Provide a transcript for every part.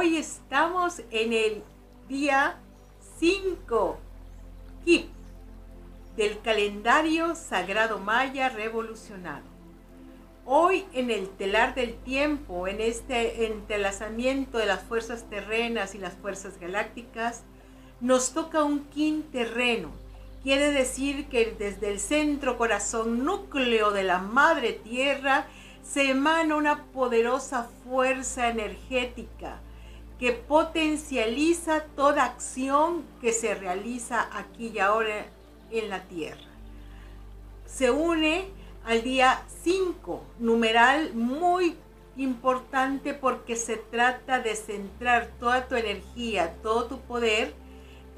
hoy estamos en el día 5, KIP, del calendario sagrado maya revolucionado. Hoy en el telar del tiempo, en este entrelazamiento de las fuerzas terrenas y las fuerzas galácticas, nos toca un kin terreno. Quiere decir que desde el centro corazón núcleo de la madre tierra se emana una poderosa fuerza energética que potencializa toda acción que se realiza aquí y ahora en la tierra. Se une al día 5, numeral muy importante porque se trata de centrar toda tu energía, todo tu poder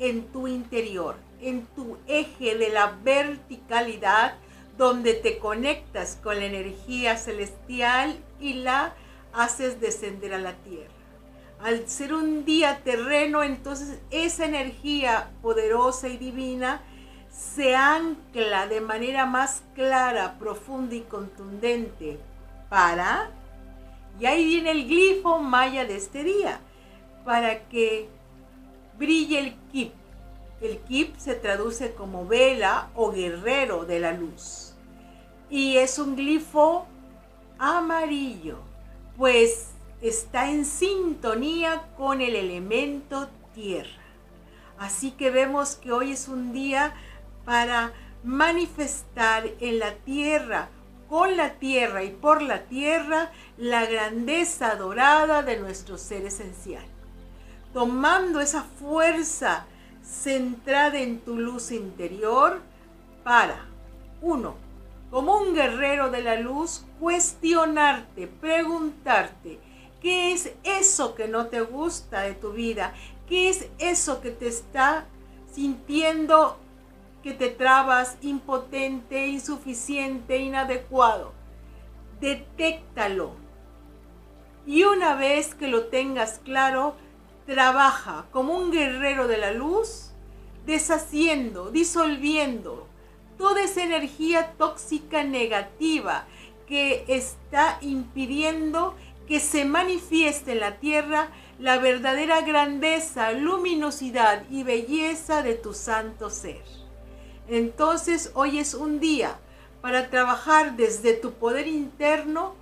en tu interior, en tu eje de la verticalidad, donde te conectas con la energía celestial y la haces descender a la tierra. Al ser un día terreno, entonces esa energía poderosa y divina se ancla de manera más clara, profunda y contundente para, y ahí viene el glifo maya de este día, para que brille el kip. El kip se traduce como vela o guerrero de la luz. Y es un glifo amarillo, pues está en sintonía con el elemento tierra. Así que vemos que hoy es un día para manifestar en la tierra, con la tierra y por la tierra, la grandeza dorada de nuestro ser esencial. Tomando esa fuerza centrada en tu luz interior para, uno, como un guerrero de la luz, cuestionarte, preguntarte, ¿qué es eso que no te gusta de tu vida? ¿Qué es eso que te está sintiendo que te trabas impotente, insuficiente, inadecuado. Detéctalo. Y una vez que lo tengas claro, trabaja como un guerrero de la luz, deshaciendo, disolviendo toda esa energía tóxica negativa que está impidiendo que se manifieste en la tierra la verdadera grandeza, luminosidad y belleza de tu santo ser. Entonces hoy es un día para trabajar desde tu poder interno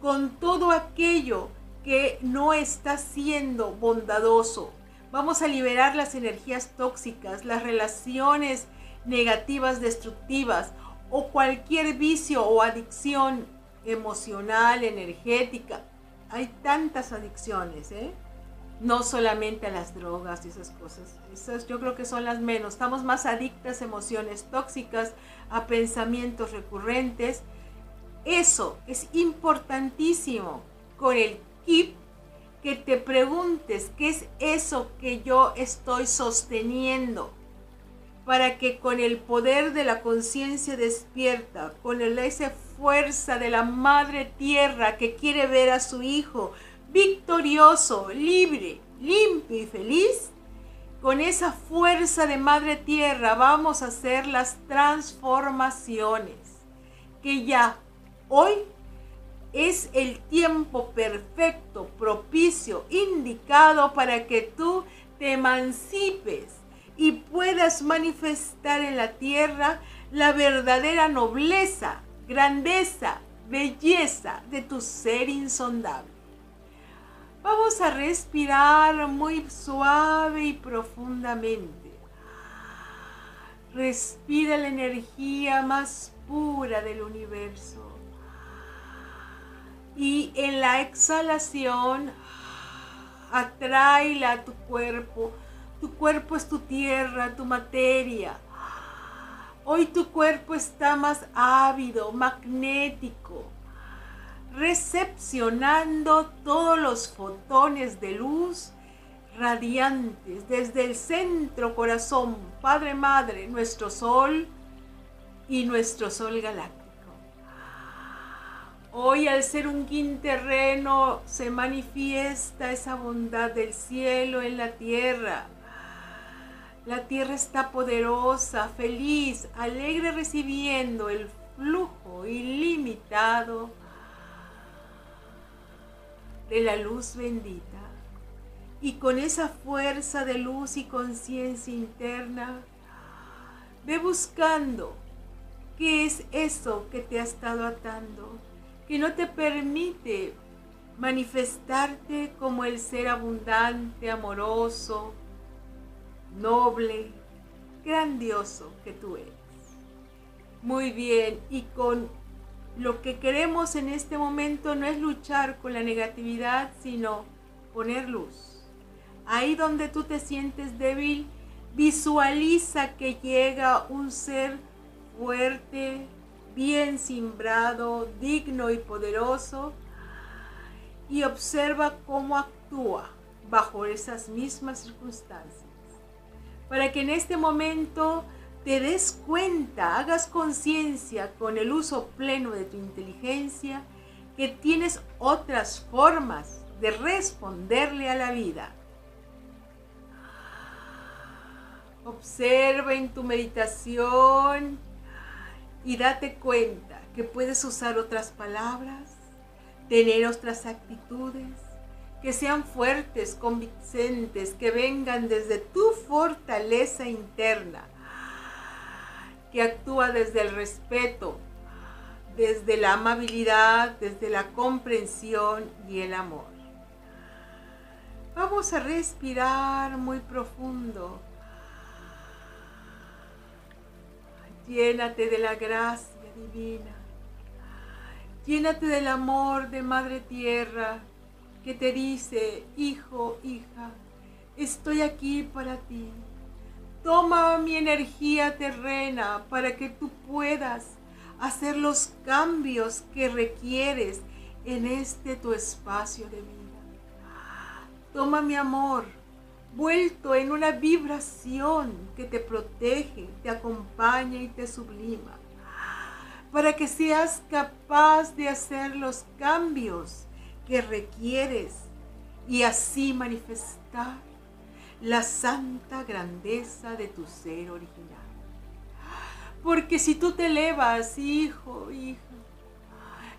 con todo aquello que no está siendo bondadoso. Vamos a liberar las energías tóxicas, las relaciones negativas, destructivas o cualquier vicio o adicción emocional, energética. Hay tantas adicciones, ¿eh? no solamente a las drogas y esas cosas. Esas yo creo que son las menos. Estamos más adictas a emociones tóxicas, a pensamientos recurrentes. Eso es importantísimo con el KIP que te preguntes qué es eso que yo estoy sosteniendo para que con el poder de la conciencia despierta, con el, esa fuerza de la madre tierra que quiere ver a su hijo, victorioso, libre, limpio y feliz, con esa fuerza de Madre Tierra vamos a hacer las transformaciones que ya hoy es el tiempo perfecto, propicio, indicado para que tú te emancipes y puedas manifestar en la tierra la verdadera nobleza, grandeza, belleza de tu ser insondable. Vamos a respirar muy suave y profundamente. Respira la energía más pura del universo. Y en la exhalación, atráela a tu cuerpo. Tu cuerpo es tu tierra, tu materia. Hoy tu cuerpo está más ávido, magnético recepcionando todos los fotones de luz radiantes desde el centro corazón, Padre Madre, nuestro Sol y nuestro Sol galáctico. Hoy al ser un quinterreno se manifiesta esa bondad del cielo en la tierra. La tierra está poderosa, feliz, alegre recibiendo el flujo ilimitado de la luz bendita. Y con esa fuerza de luz y conciencia interna, ve buscando qué es eso que te ha estado atando, que no te permite manifestarte como el ser abundante, amoroso, noble, grandioso que tú eres. Muy bien, y con lo que queremos en este momento no es luchar con la negatividad, sino poner luz Ahí donde tú te sientes débil, visualiza que llega un ser fuerte, bien simbrado, digno y poderoso y observa cómo actúa bajo esas mismas circunstancias. Para que en este momento te des cuenta, hagas conciencia con el uso pleno de tu inteligencia que tienes otras formas de responderle a la vida. Observa en tu meditación y date cuenta que puedes usar otras palabras, tener otras actitudes, que sean fuertes, convincentes, que vengan desde tu fortaleza interna, que actúa desde el respeto, desde la amabilidad, desde la comprensión y el amor. Vamos a respirar muy profundo Llénate de la gracia divina. Llénate del amor de Madre Tierra que te dice, hijo, hija, estoy aquí para ti. Toma mi energía terrena para que tú puedas hacer los cambios que requieres en este tu espacio de vida. Toma mi amor vuelto en una vibración que te protege, te acompaña y te sublima, para que seas capaz de hacer los cambios que requieres y así manifestar la santa grandeza de tu ser original. Porque si tú te elevas, hijo, hija,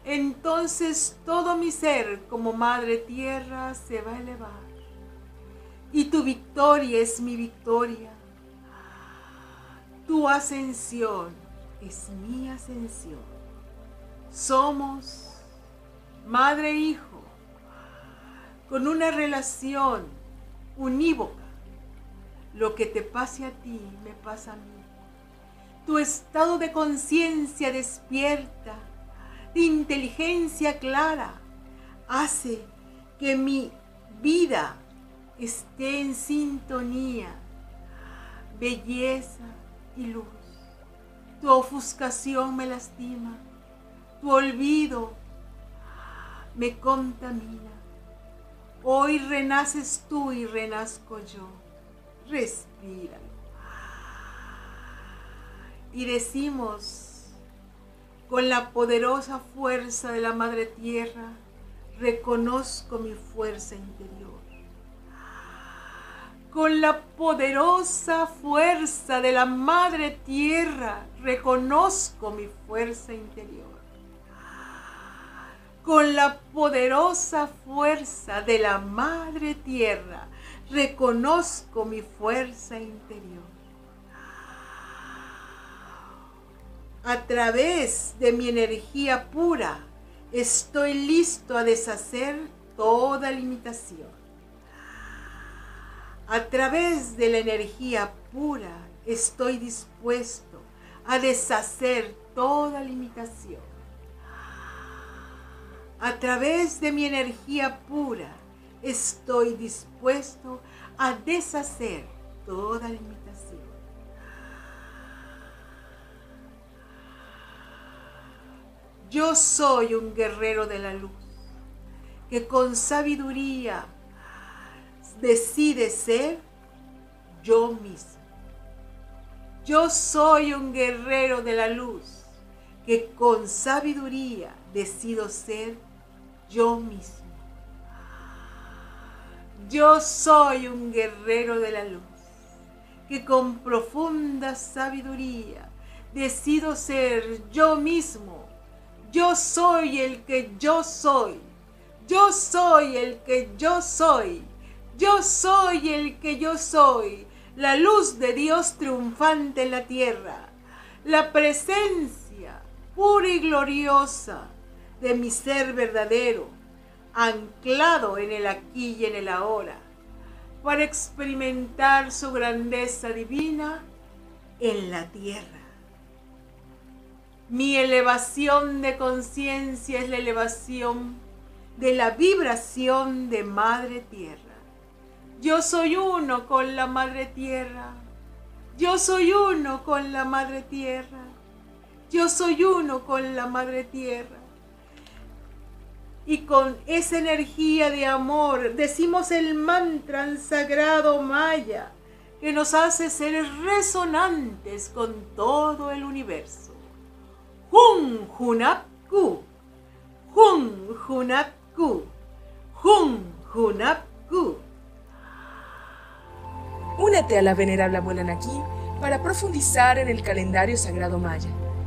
entonces todo mi ser como Madre Tierra se va a elevar y tu victoria es mi victoria. Tu ascensión es mi ascensión. Somos madre e hijo con una relación unívoca. Lo que te pase a ti me pasa a mí. Tu estado de conciencia despierta, de inteligencia clara, hace que mi vida esté en sintonía, belleza y luz. Tu ofuscación me lastima, tu olvido me contamina. Hoy renaces tú y renazco yo. Respira. Y decimos con la poderosa fuerza de la Madre Tierra, reconozco mi fuerza interior con la poderosa fuerza de la Madre Tierra, reconozco mi fuerza interior. Con la poderosa fuerza de la Madre Tierra, reconozco mi fuerza interior. A través de mi energía pura, estoy listo a deshacer toda limitación a través de la energía pura estoy dispuesto a deshacer toda limitación. A través de mi energía pura estoy dispuesto a deshacer toda limitación. Yo soy un guerrero de la luz que con sabiduría decide ser yo mismo. Yo soy un guerrero de la luz que con sabiduría decido ser yo mismo. Yo soy un guerrero de la luz que con profunda sabiduría decido ser yo mismo. Yo soy el que yo soy. Yo soy el que yo soy Yo soy el que yo soy, la luz de Dios triunfante en la tierra, la presencia pura y gloriosa de mi ser verdadero, anclado en el aquí y en el ahora, para experimentar su grandeza divina en la tierra. Mi elevación de conciencia es la elevación de la vibración de Madre Tierra. Yo soy uno con la Madre Tierra. Yo soy uno con la Madre Tierra. Yo soy uno con la Madre Tierra. Y con esa energía de amor decimos el mantra sagrado maya que nos hace ser resonantes con todo el universo. Hun Hunapku. Hun Hunapku. Hun Hunapku. Únete a la venerable abuela Naki para profundizar en el calendario sagrado maya